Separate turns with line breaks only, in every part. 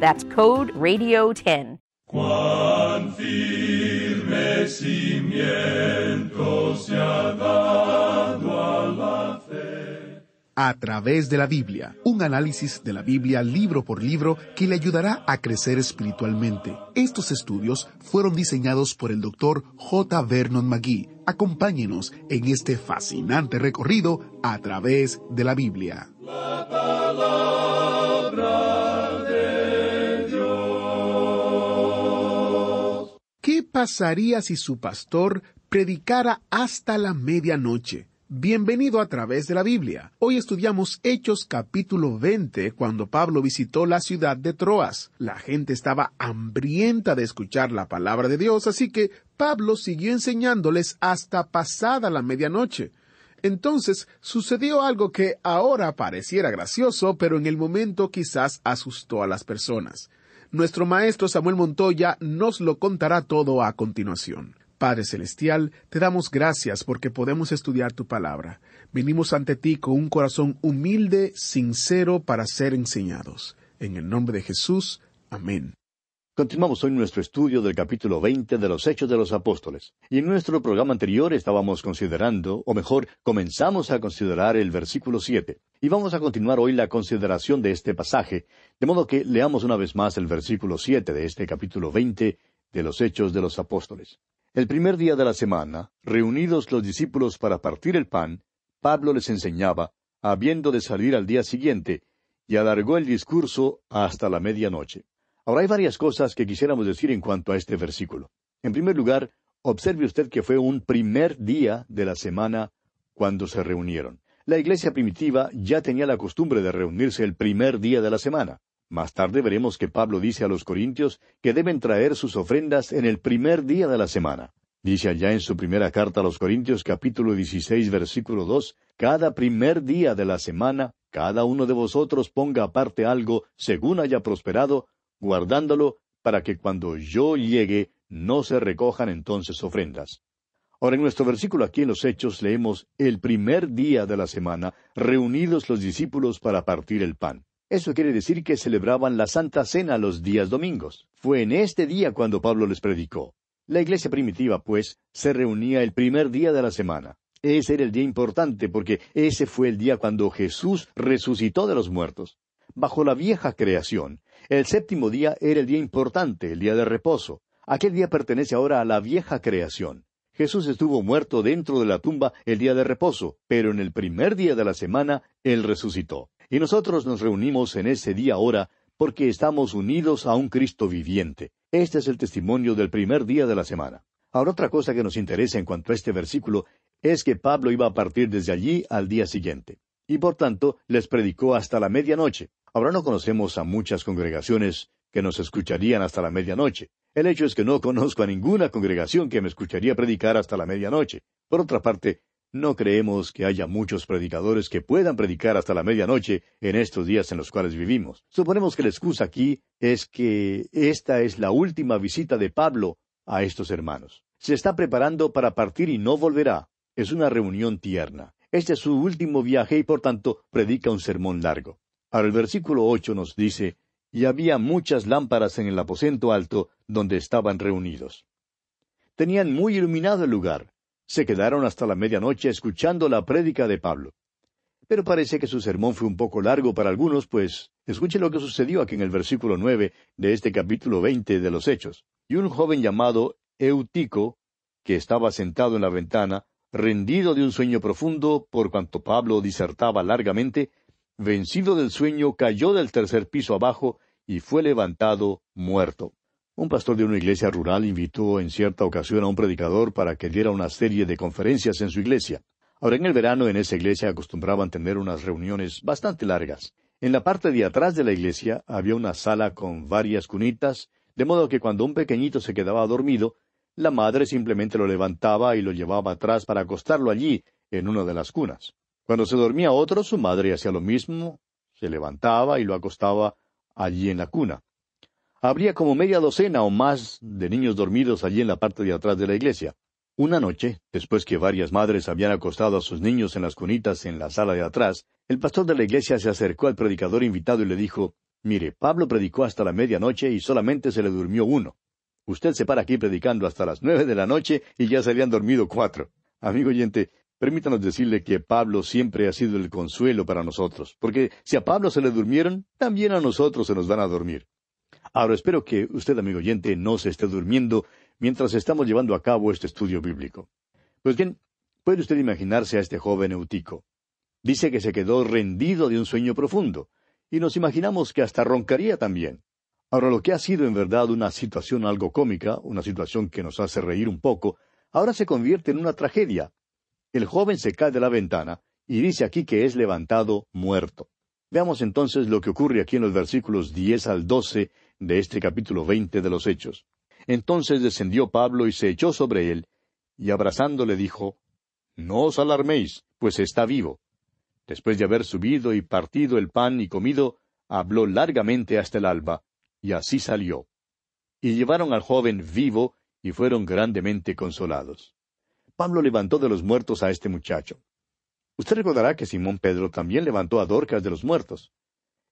That's code RADIO10.
Cuán firme cimiento se ha dado a la fe.
A través de la Biblia, un análisis de la Biblia libro por libro que le ayudará a crecer espiritualmente. Estos estudios fueron diseñados por el doctor J. Vernon McGee. Acompáñenos en este fascinante recorrido a través de la Biblia.
La palabra
pasaría si su pastor predicara hasta la medianoche? Bienvenido a través de la Biblia. Hoy estudiamos Hechos capítulo 20 cuando Pablo visitó la ciudad de Troas. La gente estaba hambrienta de escuchar la palabra de Dios, así que Pablo siguió enseñándoles hasta pasada la medianoche. Entonces sucedió algo que ahora pareciera gracioso, pero en el momento quizás asustó a las personas. Nuestro maestro Samuel Montoya nos lo contará todo a continuación. Padre Celestial, te damos gracias porque podemos estudiar tu palabra. Venimos ante ti con un corazón humilde, sincero, para ser enseñados. En el nombre de Jesús. Amén.
Continuamos hoy nuestro estudio del capítulo 20 de los Hechos de los Apóstoles. Y en nuestro programa anterior estábamos considerando, o mejor, comenzamos a considerar el versículo 7. Y vamos a continuar hoy la consideración de este pasaje, de modo que leamos una vez más el versículo 7 de este capítulo 20 de los Hechos de los Apóstoles. El primer día de la semana, reunidos los discípulos para partir el pan, Pablo les enseñaba, habiendo de salir al día siguiente, y alargó el discurso hasta la medianoche. Ahora hay varias cosas que quisiéramos decir en cuanto a este versículo. En primer lugar, observe usted que fue un primer día de la semana cuando se reunieron. La iglesia primitiva ya tenía la costumbre de reunirse el primer día de la semana. Más tarde veremos que Pablo dice a los corintios que deben traer sus ofrendas en el primer día de la semana. Dice allá en su primera carta a los Corintios capítulo 16 versículo 2, Cada primer día de la semana, cada uno de vosotros ponga aparte algo según haya prosperado, guardándolo para que cuando yo llegue no se recojan entonces ofrendas. Ahora en nuestro versículo aquí en los Hechos leemos el primer día de la semana, reunidos los discípulos para partir el pan. Eso quiere decir que celebraban la Santa Cena los días domingos. Fue en este día cuando Pablo les predicó. La iglesia primitiva, pues, se reunía el primer día de la semana. Ese era el día importante porque ese fue el día cuando Jesús resucitó de los muertos. Bajo la vieja creación, el séptimo día era el día importante, el día de reposo. Aquel día pertenece ahora a la vieja creación. Jesús estuvo muerto dentro de la tumba el día de reposo, pero en el primer día de la semana Él resucitó. Y nosotros nos reunimos en ese día ahora porque estamos unidos a un Cristo viviente. Este es el testimonio del primer día de la semana. Ahora otra cosa que nos interesa en cuanto a este versículo es que Pablo iba a partir desde allí al día siguiente. Y por tanto les predicó hasta la medianoche. Ahora no conocemos a muchas congregaciones que nos escucharían hasta la medianoche. El hecho es que no conozco a ninguna congregación que me escucharía predicar hasta la medianoche. Por otra parte, no creemos que haya muchos predicadores que puedan predicar hasta la medianoche en estos días en los cuales vivimos. Suponemos que la excusa aquí es que esta es la última visita de Pablo a estos hermanos. Se está preparando para partir y no volverá. Es una reunión tierna. Este es su último viaje y por tanto predica un sermón largo. El versículo ocho nos dice y había muchas lámparas en el aposento alto donde estaban reunidos. Tenían muy iluminado el lugar. Se quedaron hasta la medianoche escuchando la prédica de Pablo. Pero parece que su sermón fue un poco largo para algunos, pues escuche lo que sucedió aquí en el versículo nueve de este capítulo veinte de los Hechos. Y un joven llamado Eutico, que estaba sentado en la ventana, rendido de un sueño profundo, por cuanto Pablo disertaba largamente, vencido del sueño, cayó del tercer piso abajo y fue levantado muerto. Un pastor de una iglesia rural invitó en cierta ocasión a un predicador para que diera una serie de conferencias en su iglesia. Ahora en el verano en esa iglesia acostumbraban tener unas reuniones bastante largas. En la parte de atrás de la iglesia había una sala con varias cunitas, de modo que cuando un pequeñito se quedaba dormido, la madre simplemente lo levantaba y lo llevaba atrás para acostarlo allí, en una de las cunas. Cuando se dormía otro, su madre hacía lo mismo, se levantaba y lo acostaba allí en la cuna. Habría como media docena o más de niños dormidos allí en la parte de atrás de la iglesia. Una noche, después que varias madres habían acostado a sus niños en las cunitas en la sala de atrás, el pastor de la iglesia se acercó al predicador invitado y le dijo, Mire, Pablo predicó hasta la medianoche y solamente se le durmió uno. Usted se para aquí predicando hasta las nueve de la noche y ya se habían dormido cuatro. Amigo oyente, permítanos decirle que Pablo siempre ha sido el consuelo para nosotros, porque si a Pablo se le durmieron, también a nosotros se nos van a dormir. Ahora espero que usted, amigo oyente, no se esté durmiendo mientras estamos llevando a cabo este estudio bíblico. Pues bien, puede usted imaginarse a este joven Eutico. Dice que se quedó rendido de un sueño profundo, y nos imaginamos que hasta roncaría también. Ahora, lo que ha sido en verdad una situación algo cómica, una situación que nos hace reír un poco, ahora se convierte en una tragedia. El joven se cae de la ventana y dice aquí que es levantado muerto. Veamos entonces lo que ocurre aquí en los versículos diez al doce de este capítulo veinte de los Hechos. Entonces descendió Pablo y se echó sobre él, y abrazándole dijo, No os alarméis, pues está vivo. Después de haber subido y partido el pan y comido, habló largamente hasta el alba, y así salió. Y llevaron al joven vivo, y fueron grandemente consolados. Pablo levantó de los muertos a este muchacho. Usted recordará que Simón Pedro también levantó a Dorcas de los muertos.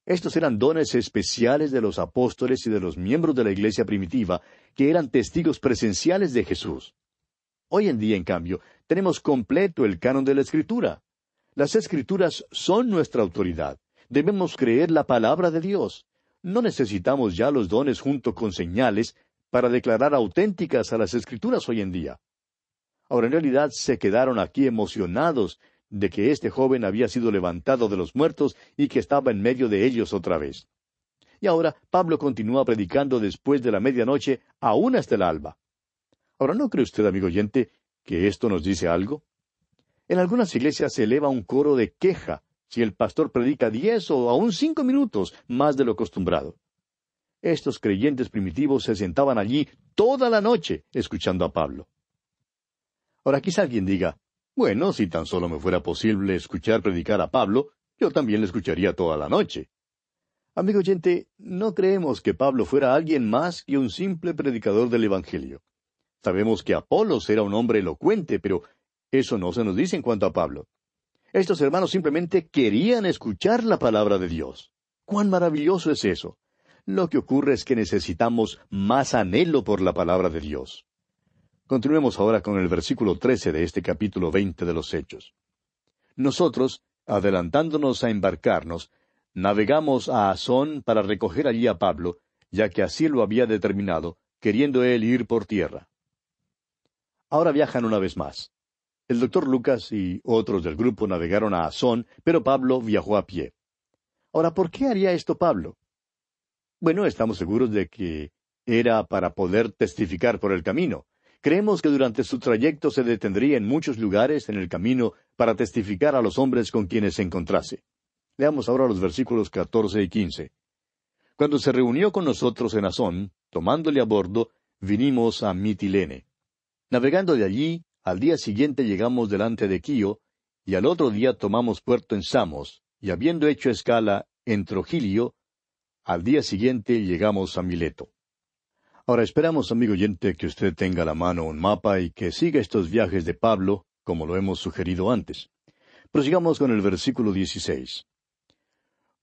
Estos eran dones especiales de los apóstoles y de los miembros de la iglesia primitiva, que eran testigos presenciales de Jesús. Hoy en día, en cambio, tenemos completo el canon de la Escritura. Las Escrituras son nuestra autoridad. Debemos creer la palabra de Dios. No necesitamos ya los dones junto con señales para declarar auténticas a las Escrituras hoy en día. Ahora, en realidad, se quedaron aquí emocionados de que este joven había sido levantado de los muertos y que estaba en medio de ellos otra vez. Y ahora Pablo continúa predicando después de la medianoche aún hasta el alba. Ahora, ¿no cree usted, amigo oyente, que esto nos dice algo? En algunas iglesias se eleva un coro de queja si el pastor predica diez o aún cinco minutos más de lo acostumbrado. Estos creyentes primitivos se sentaban allí toda la noche escuchando a Pablo. Ahora quizá alguien diga, bueno, si tan solo me fuera posible escuchar predicar a Pablo, yo también le escucharía toda la noche. Amigo oyente, no creemos que Pablo fuera alguien más que un simple predicador del Evangelio. Sabemos que Apolos era un hombre elocuente, pero eso no se nos dice en cuanto a Pablo. Estos hermanos simplemente querían escuchar la palabra de Dios. ¡Cuán maravilloso es eso! Lo que ocurre es que necesitamos más anhelo por la palabra de Dios. Continuemos ahora con el versículo trece de este capítulo veinte de los Hechos. Nosotros, adelantándonos a embarcarnos, navegamos a Asón para recoger allí a Pablo, ya que así lo había determinado, queriendo él ir por tierra. Ahora viajan una vez más. El doctor Lucas y otros del grupo navegaron a Asón, pero Pablo viajó a pie. Ahora, ¿por qué haría esto Pablo? Bueno, estamos seguros de que era para poder testificar por el camino. Creemos que durante su trayecto se detendría en muchos lugares en el camino para testificar a los hombres con quienes se encontrase. Leamos ahora los versículos catorce y quince. Cuando se reunió con nosotros en Azón, tomándole a bordo, vinimos a Mitilene. Navegando de allí, al día siguiente llegamos delante de Quío, y al otro día tomamos puerto en Samos, y habiendo hecho escala en Trogilio, al día siguiente llegamos a Mileto. Ahora esperamos, amigo oyente, que usted tenga a la mano un mapa y que siga estos viajes de Pablo, como lo hemos sugerido antes. Prosigamos con el versículo 16.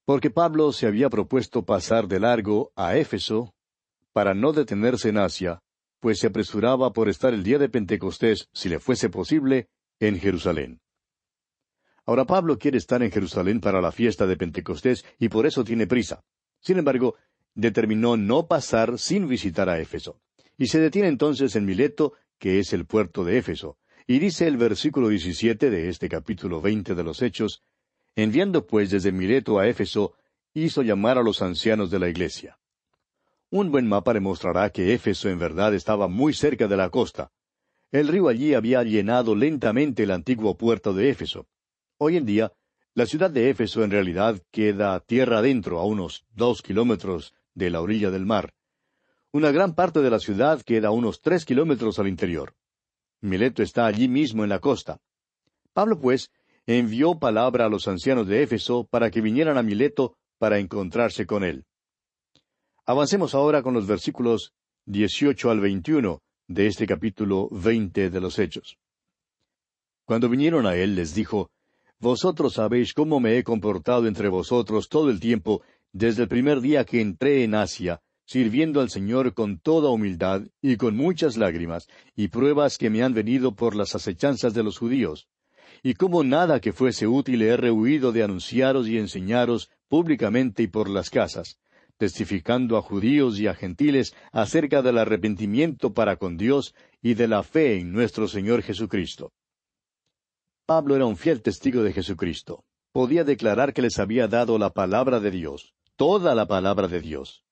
Porque Pablo se había propuesto pasar de largo a Éfeso para no detenerse en Asia, pues se apresuraba por estar el día de Pentecostés, si le fuese posible, en Jerusalén. Ahora Pablo quiere estar en Jerusalén para la fiesta de Pentecostés y por eso tiene prisa. Sin embargo, determinó no pasar sin visitar a Éfeso. Y se detiene entonces en Mileto, que es el puerto de Éfeso. Y dice el versículo 17 de este capítulo 20 de los Hechos, Enviando pues desde Mileto a Éfeso, hizo llamar a los ancianos de la iglesia. Un buen mapa demostrará que Éfeso en verdad estaba muy cerca de la costa. El río allí había llenado lentamente el antiguo puerto de Éfeso. Hoy en día, la ciudad de Éfeso en realidad queda tierra adentro, a unos dos kilómetros de la orilla del mar. Una gran parte de la ciudad queda a unos tres kilómetros al interior. Mileto está allí mismo en la costa. Pablo, pues, envió palabra a los ancianos de Éfeso para que vinieran a Mileto para encontrarse con él. Avancemos ahora con los versículos 18 al 21 de este capítulo 20 de los Hechos. Cuando vinieron a él, les dijo, Vosotros sabéis cómo me he comportado entre vosotros todo el tiempo, desde el primer día que entré en Asia, sirviendo al Señor con toda humildad y con muchas lágrimas, y pruebas que me han venido por las acechanzas de los judíos. Y como nada que fuese útil he rehuido de anunciaros y enseñaros públicamente y por las casas, testificando a judíos y a gentiles acerca del arrepentimiento para con Dios y de la fe en nuestro Señor Jesucristo. Pablo era un fiel testigo de Jesucristo. Podía declarar que les había dado la palabra de Dios, toda la palabra de Dios.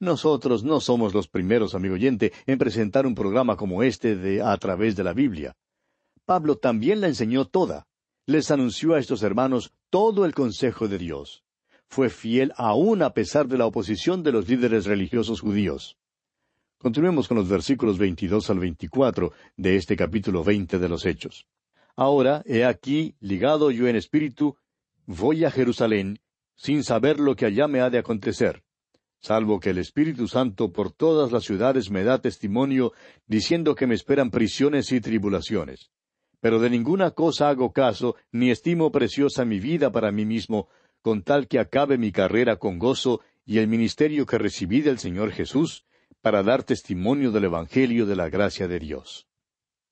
Nosotros no somos los primeros, amigo oyente, en presentar un programa como este de a través de la Biblia. Pablo también la enseñó toda. Les anunció a estos hermanos todo el consejo de Dios. Fue fiel aún a pesar de la oposición de los líderes religiosos judíos. Continuemos con los versículos 22 al 24 de este capítulo 20 de los Hechos. Ahora, he aquí, ligado yo en espíritu, voy a Jerusalén, sin saber lo que allá me ha de acontecer, salvo que el Espíritu Santo por todas las ciudades me da testimonio, diciendo que me esperan prisiones y tribulaciones. Pero de ninguna cosa hago caso, ni estimo preciosa mi vida para mí mismo, con tal que acabe mi carrera con gozo y el ministerio que recibí del Señor Jesús, para dar testimonio del Evangelio de la gracia de Dios.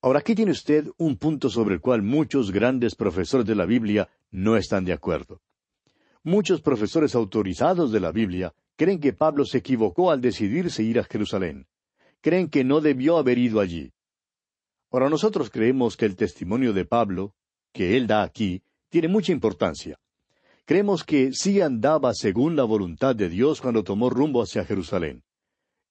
Ahora, aquí tiene usted un punto sobre el cual muchos grandes profesores de la Biblia no están de acuerdo. Muchos profesores autorizados de la Biblia creen que Pablo se equivocó al decidirse ir a Jerusalén. Creen que no debió haber ido allí. Ahora nosotros creemos que el testimonio de Pablo, que él da aquí, tiene mucha importancia. Creemos que sí andaba según la voluntad de Dios cuando tomó rumbo hacia Jerusalén.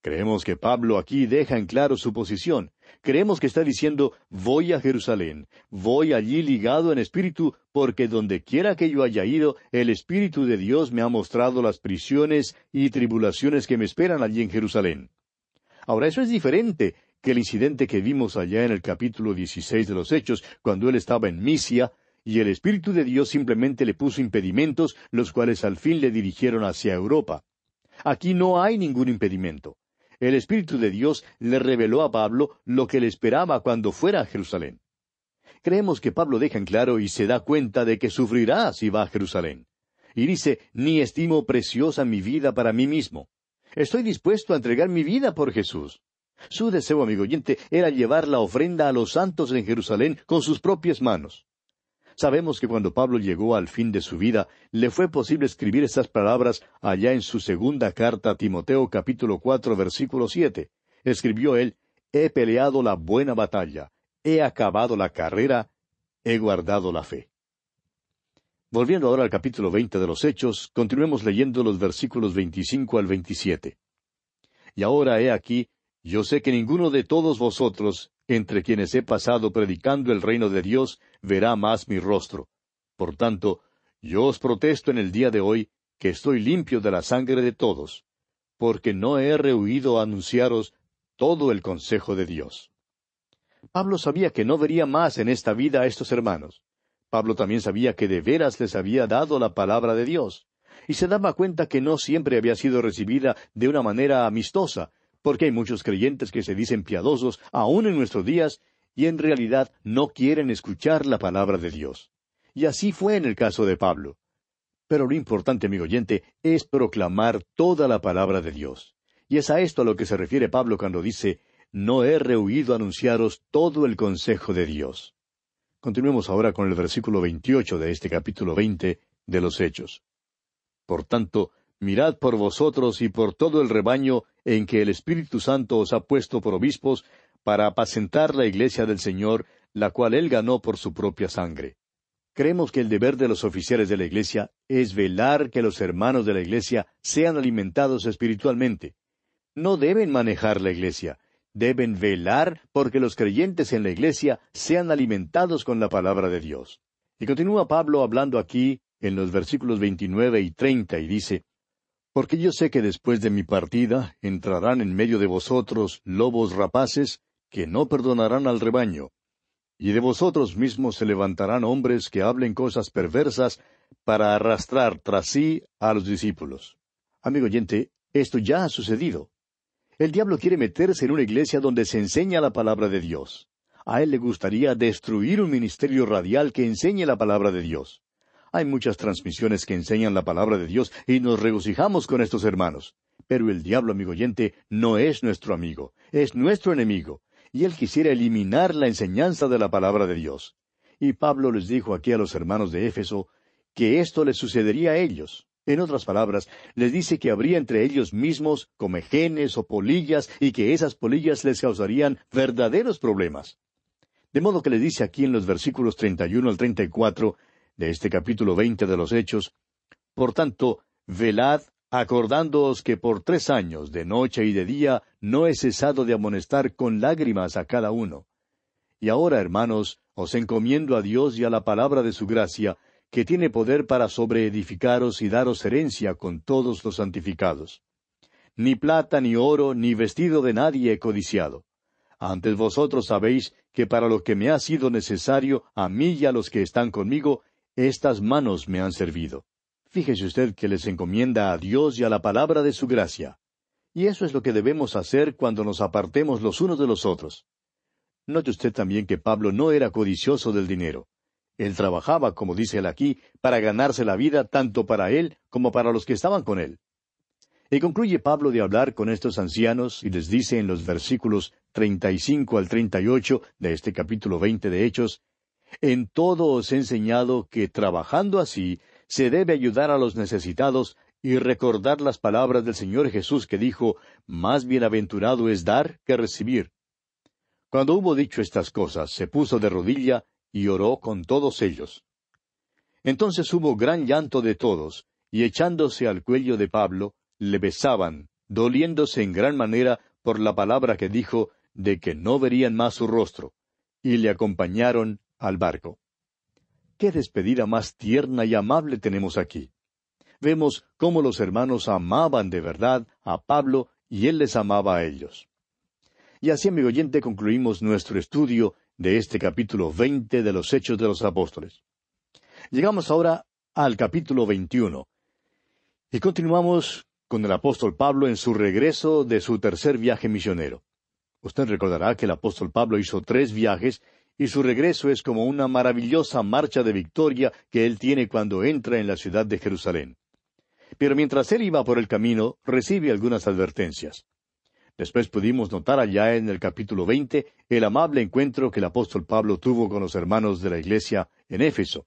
Creemos que Pablo aquí deja en claro su posición. Creemos que está diciendo, voy a Jerusalén, voy allí ligado en espíritu, porque donde quiera que yo haya ido, el Espíritu de Dios me ha mostrado las prisiones y tribulaciones que me esperan allí en Jerusalén. Ahora, eso es diferente que el incidente que vimos allá en el capítulo 16 de los Hechos, cuando él estaba en Misia, y el Espíritu de Dios simplemente le puso impedimentos, los cuales al fin le dirigieron hacia Europa. Aquí no hay ningún impedimento el Espíritu de Dios le reveló a Pablo lo que le esperaba cuando fuera a Jerusalén. Creemos que Pablo deja en claro y se da cuenta de que sufrirá si va a Jerusalén. Y dice, ni estimo preciosa mi vida para mí mismo. Estoy dispuesto a entregar mi vida por Jesús. Su deseo, amigo oyente, era llevar la ofrenda a los santos en Jerusalén con sus propias manos. Sabemos que cuando Pablo llegó al fin de su vida, le fue posible escribir estas palabras allá en su segunda carta a Timoteo capítulo cuatro versículo siete. Escribió él, He peleado la buena batalla, he acabado la carrera, he guardado la fe. Volviendo ahora al capítulo veinte de los Hechos, continuemos leyendo los versículos veinticinco al veintisiete. Y ahora he aquí, yo sé que ninguno de todos vosotros, entre quienes he pasado predicando el reino de Dios, verá más mi rostro. Por tanto, yo os protesto en el día de hoy que estoy limpio de la sangre de todos, porque no he rehuido anunciaros todo el consejo de Dios. Pablo sabía que no vería más en esta vida a estos hermanos. Pablo también sabía que de veras les había dado la palabra de Dios, y se daba cuenta que no siempre había sido recibida de una manera amistosa, porque hay muchos creyentes que se dicen piadosos aún en nuestros días y en realidad no quieren escuchar la palabra de Dios. Y así fue en el caso de Pablo. Pero lo importante, amigo oyente, es proclamar toda la palabra de Dios. Y es a esto a lo que se refiere Pablo cuando dice, no he rehuido anunciaros todo el consejo de Dios. Continuemos ahora con el versículo 28 de este capítulo 20 de los Hechos. Por tanto, mirad por vosotros y por todo el rebaño en que el Espíritu Santo os ha puesto por obispos para apacentar la iglesia del Señor, la cual él ganó por su propia sangre. Creemos que el deber de los oficiales de la iglesia es velar que los hermanos de la iglesia sean alimentados espiritualmente. No deben manejar la iglesia, deben velar porque los creyentes en la iglesia sean alimentados con la palabra de Dios. Y continúa Pablo hablando aquí en los versículos 29 y 30 y dice, Porque yo sé que después de mi partida entrarán en medio de vosotros lobos rapaces que no perdonarán al rebaño. Y de vosotros mismos se levantarán hombres que hablen cosas perversas para arrastrar tras sí a los discípulos. Amigo oyente, esto ya ha sucedido. El diablo quiere meterse en una iglesia donde se enseña la palabra de Dios. A él le gustaría destruir un ministerio radial que enseñe la palabra de Dios. Hay muchas transmisiones que enseñan la palabra de Dios y nos regocijamos con estos hermanos. Pero el diablo, amigo oyente, no es nuestro amigo, es nuestro enemigo, y él quisiera eliminar la enseñanza de la palabra de Dios. Y Pablo les dijo aquí a los hermanos de Éfeso que esto les sucedería a ellos. En otras palabras, les dice que habría entre ellos mismos comejenes o polillas y que esas polillas les causarían verdaderos problemas. De modo que les dice aquí en los versículos 31 al 34 de este capítulo veinte de los Hechos, Por tanto, velad, acordándoos que por tres años, de noche y de día, no he cesado de amonestar con lágrimas a cada uno. Y ahora, hermanos, os encomiendo a Dios y a la palabra de su gracia, que tiene poder para sobreedificaros y daros herencia con todos los santificados. Ni plata, ni oro, ni vestido de nadie he codiciado. Antes vosotros sabéis que para lo que me ha sido necesario, a mí y a los que están conmigo, estas manos me han servido. Fíjese usted que les encomienda a Dios y a la palabra de su gracia. Y eso es lo que debemos hacer cuando nos apartemos los unos de los otros. Note usted también que Pablo no era codicioso del dinero. Él trabajaba, como dice él aquí, para ganarse la vida tanto para él como para los que estaban con él. Y concluye Pablo de hablar con estos ancianos y les dice en los versículos treinta y cinco al treinta y ocho de este capítulo veinte de Hechos, En todo os he enseñado que trabajando así se debe ayudar a los necesitados y recordar las palabras del Señor Jesús que dijo, Más bienaventurado es dar que recibir. Cuando hubo dicho estas cosas, se puso de rodilla y oró con todos ellos. Entonces hubo gran llanto de todos, y echándose al cuello de Pablo, le besaban, doliéndose en gran manera por la palabra que dijo de que no verían más su rostro, y le acompañaron al barco. Qué despedida más tierna y amable tenemos aquí. Vemos cómo los hermanos amaban de verdad a Pablo y él les amaba a ellos. Y así, amigo oyente, concluimos nuestro estudio de este capítulo veinte de los Hechos de los Apóstoles. Llegamos ahora al capítulo veintiuno y continuamos con el apóstol Pablo en su regreso de su tercer viaje misionero. Usted recordará que el apóstol Pablo hizo tres viajes y su regreso es como una maravillosa marcha de victoria que él tiene cuando entra en la ciudad de Jerusalén. Pero mientras él iba por el camino, recibe algunas advertencias. Después pudimos notar allá en el capítulo veinte el amable encuentro que el apóstol Pablo tuvo con los hermanos de la iglesia en Éfeso.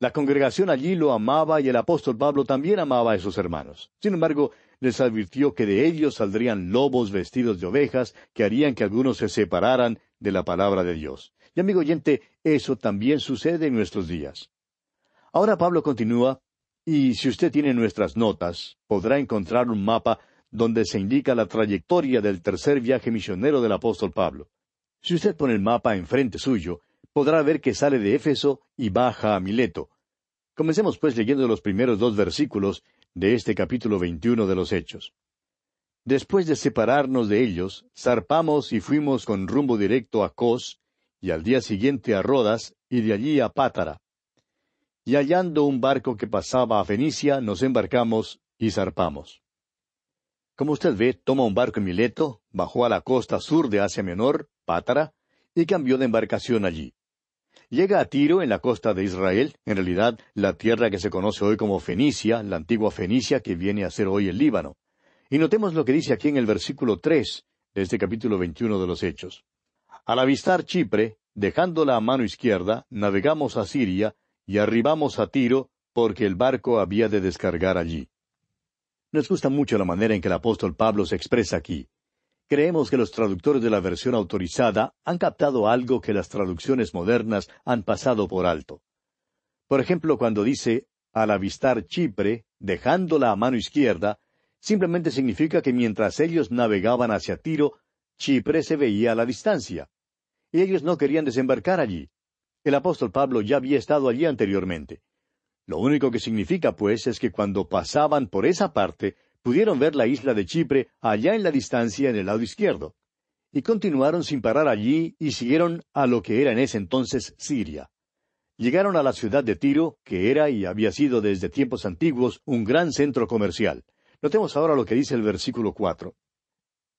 La congregación allí lo amaba y el apóstol Pablo también amaba a esos hermanos. Sin embargo, les advirtió que de ellos saldrían lobos vestidos de ovejas que harían que algunos se separaran de la palabra de Dios. Y amigo oyente, eso también sucede en nuestros días. Ahora Pablo continúa, y si usted tiene nuestras notas, podrá encontrar un mapa donde se indica la trayectoria del tercer viaje misionero del apóstol Pablo. Si usted pone el mapa enfrente suyo, podrá ver que sale de Éfeso y baja a Mileto. Comencemos pues leyendo los primeros dos versículos de este capítulo veintiuno de los Hechos. Después de separarnos de ellos, zarpamos y fuimos con rumbo directo a Cos, y al día siguiente a Rodas, y de allí a Pátara. Y hallando un barco que pasaba a Fenicia, nos embarcamos y zarpamos. Como usted ve, toma un barco en Mileto, bajó a la costa sur de Asia Menor, Pátara, y cambió de embarcación allí. Llega a Tiro, en la costa de Israel, en realidad la tierra que se conoce hoy como Fenicia, la antigua Fenicia que viene a ser hoy el Líbano. Y notemos lo que dice aquí en el versículo tres de este capítulo veintiuno de los Hechos. Al avistar Chipre, dejándola a mano izquierda, navegamos a Siria y arribamos a Tiro, porque el barco había de descargar allí. Nos gusta mucho la manera en que el apóstol Pablo se expresa aquí. Creemos que los traductores de la versión autorizada han captado algo que las traducciones modernas han pasado por alto. Por ejemplo, cuando dice, al avistar Chipre, dejándola a mano izquierda, simplemente significa que mientras ellos navegaban hacia Tiro, Chipre se veía a la distancia. Y ellos no querían desembarcar allí. El apóstol Pablo ya había estado allí anteriormente. Lo único que significa, pues, es que cuando pasaban por esa parte, pudieron ver la isla de Chipre allá en la distancia en el lado izquierdo. Y continuaron sin parar allí y siguieron a lo que era en ese entonces Siria. Llegaron a la ciudad de Tiro, que era y había sido desde tiempos antiguos un gran centro comercial. Notemos ahora lo que dice el versículo cuatro.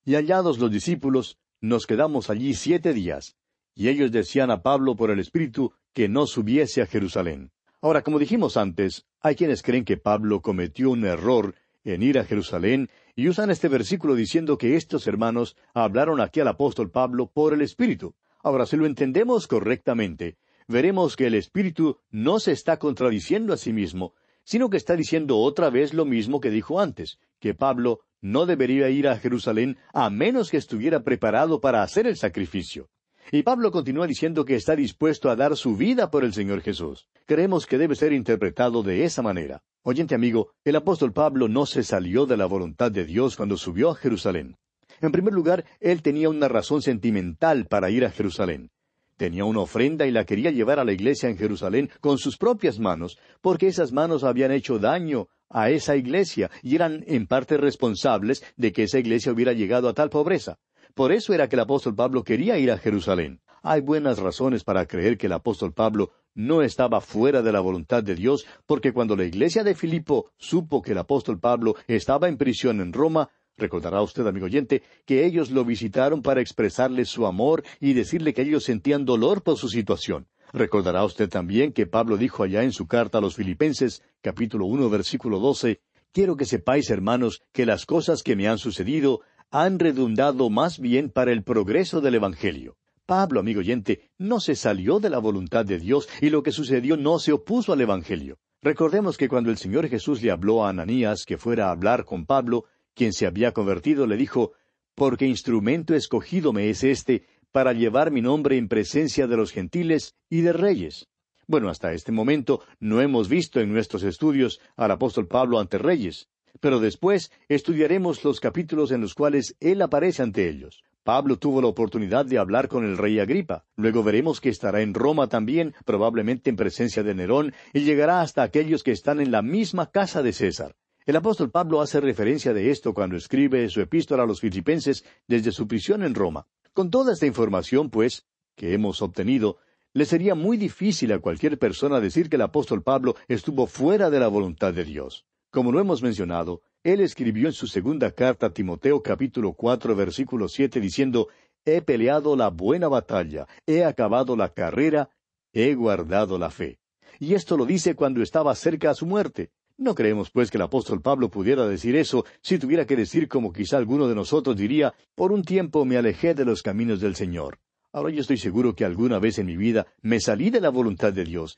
Y hallados los discípulos, nos quedamos allí siete días, y ellos decían a Pablo por el Espíritu que no subiese a Jerusalén. Ahora, como dijimos antes, hay quienes creen que Pablo cometió un error en ir a Jerusalén y usan este versículo diciendo que estos hermanos hablaron aquí al apóstol Pablo por el Espíritu. Ahora, si lo entendemos correctamente, veremos que el Espíritu no se está contradiciendo a sí mismo, sino que está diciendo otra vez lo mismo que dijo antes, que Pablo no debería ir a Jerusalén a menos que estuviera preparado para hacer el sacrificio. Y Pablo continúa diciendo que está dispuesto a dar su vida por el Señor Jesús. Creemos que debe ser interpretado de esa manera. Oyente amigo, el apóstol Pablo no se salió de la voluntad de Dios cuando subió a Jerusalén. En primer lugar, él tenía una razón sentimental para ir a Jerusalén. Tenía una ofrenda y la quería llevar a la iglesia en Jerusalén con sus propias manos, porque esas manos habían hecho daño a esa iglesia y eran en parte responsables de que esa iglesia hubiera llegado a tal pobreza. Por eso era que el apóstol Pablo quería ir a Jerusalén. Hay buenas razones para creer que el apóstol Pablo no estaba fuera de la voluntad de Dios, porque cuando la iglesia de Filipo supo que el apóstol Pablo estaba en prisión en Roma, recordará usted, amigo oyente, que ellos lo visitaron para expresarle su amor y decirle que ellos sentían dolor por su situación. Recordará usted también que Pablo dijo allá en su carta a los Filipenses, capítulo uno, versículo doce, Quiero que sepáis, hermanos, que las cosas que me han sucedido han redundado más bien para el progreso del Evangelio. Pablo, amigo oyente, no se salió de la voluntad de Dios y lo que sucedió no se opuso al Evangelio. Recordemos que cuando el Señor Jesús le habló a Ananías que fuera a hablar con Pablo, quien se había convertido, le dijo, Porque instrumento escogido me es este para llevar mi nombre en presencia de los gentiles y de reyes. Bueno, hasta este momento no hemos visto en nuestros estudios al apóstol Pablo ante reyes. Pero después estudiaremos los capítulos en los cuales él aparece ante ellos. Pablo tuvo la oportunidad de hablar con el rey Agripa. Luego veremos que estará en Roma también, probablemente en presencia de Nerón, y llegará hasta aquellos que están en la misma casa de César. El apóstol Pablo hace referencia de esto cuando escribe su epístola a los filipenses desde su prisión en Roma. Con toda esta información, pues, que hemos obtenido, le sería muy difícil a cualquier persona decir que el apóstol Pablo estuvo fuera de la voluntad de Dios. Como lo hemos mencionado, él escribió en su segunda carta a Timoteo capítulo cuatro versículo siete diciendo He peleado la buena batalla, he acabado la carrera, he guardado la fe. Y esto lo dice cuando estaba cerca a su muerte. No creemos, pues, que el apóstol Pablo pudiera decir eso si tuviera que decir como quizá alguno de nosotros diría, por un tiempo me alejé de los caminos del Señor. Ahora yo estoy seguro que alguna vez en mi vida me salí de la voluntad de Dios,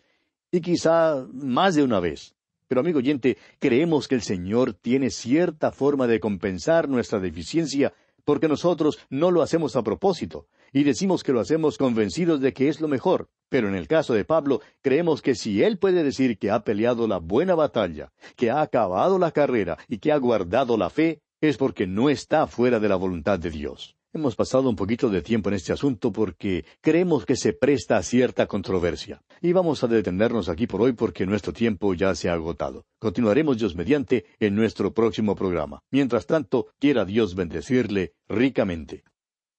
y quizá más de una vez. Pero amigo oyente, creemos que el Señor tiene cierta forma de compensar nuestra deficiencia porque nosotros no lo hacemos a propósito, y decimos que lo hacemos convencidos de que es lo mejor. Pero en el caso de Pablo, creemos que si él puede decir que ha peleado la buena batalla, que ha acabado la carrera y que ha guardado la fe, es porque no está fuera de la voluntad de Dios. Hemos pasado un poquito de tiempo en este asunto porque creemos que se presta a cierta controversia. Y vamos a detenernos aquí por hoy porque nuestro tiempo ya se ha agotado. Continuaremos Dios mediante en nuestro próximo programa. Mientras tanto, quiera Dios bendecirle ricamente.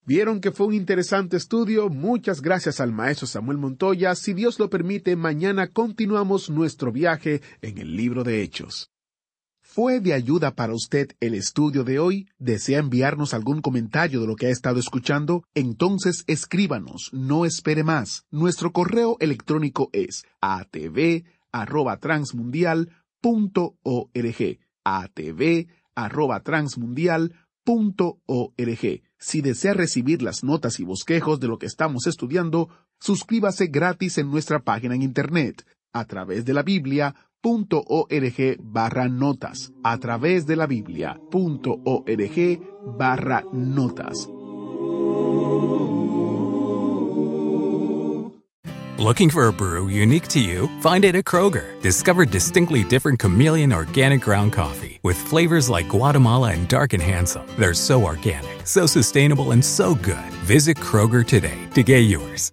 Vieron que fue un interesante estudio. Muchas gracias al maestro Samuel Montoya. Si Dios lo permite, mañana continuamos nuestro viaje en el libro de Hechos. ¿Fue de ayuda para usted el estudio de hoy? ¿Desea enviarnos algún comentario de lo que ha estado escuchando? Entonces escríbanos, no espere más. Nuestro correo electrónico es atv@transmundial.org. atv@transmundial.org Si desea recibir las notas y bosquejos de lo que estamos estudiando, suscríbase gratis en nuestra página en internet a través de la Biblia.org barra notas. A través de la Biblia.org barra notas.
Looking for a brew unique to you? Find it at Kroger. Discover distinctly different chameleon organic ground coffee with flavors like Guatemala and Dark and Handsome. They're so organic, so sustainable, and so good. Visit Kroger today to get yours.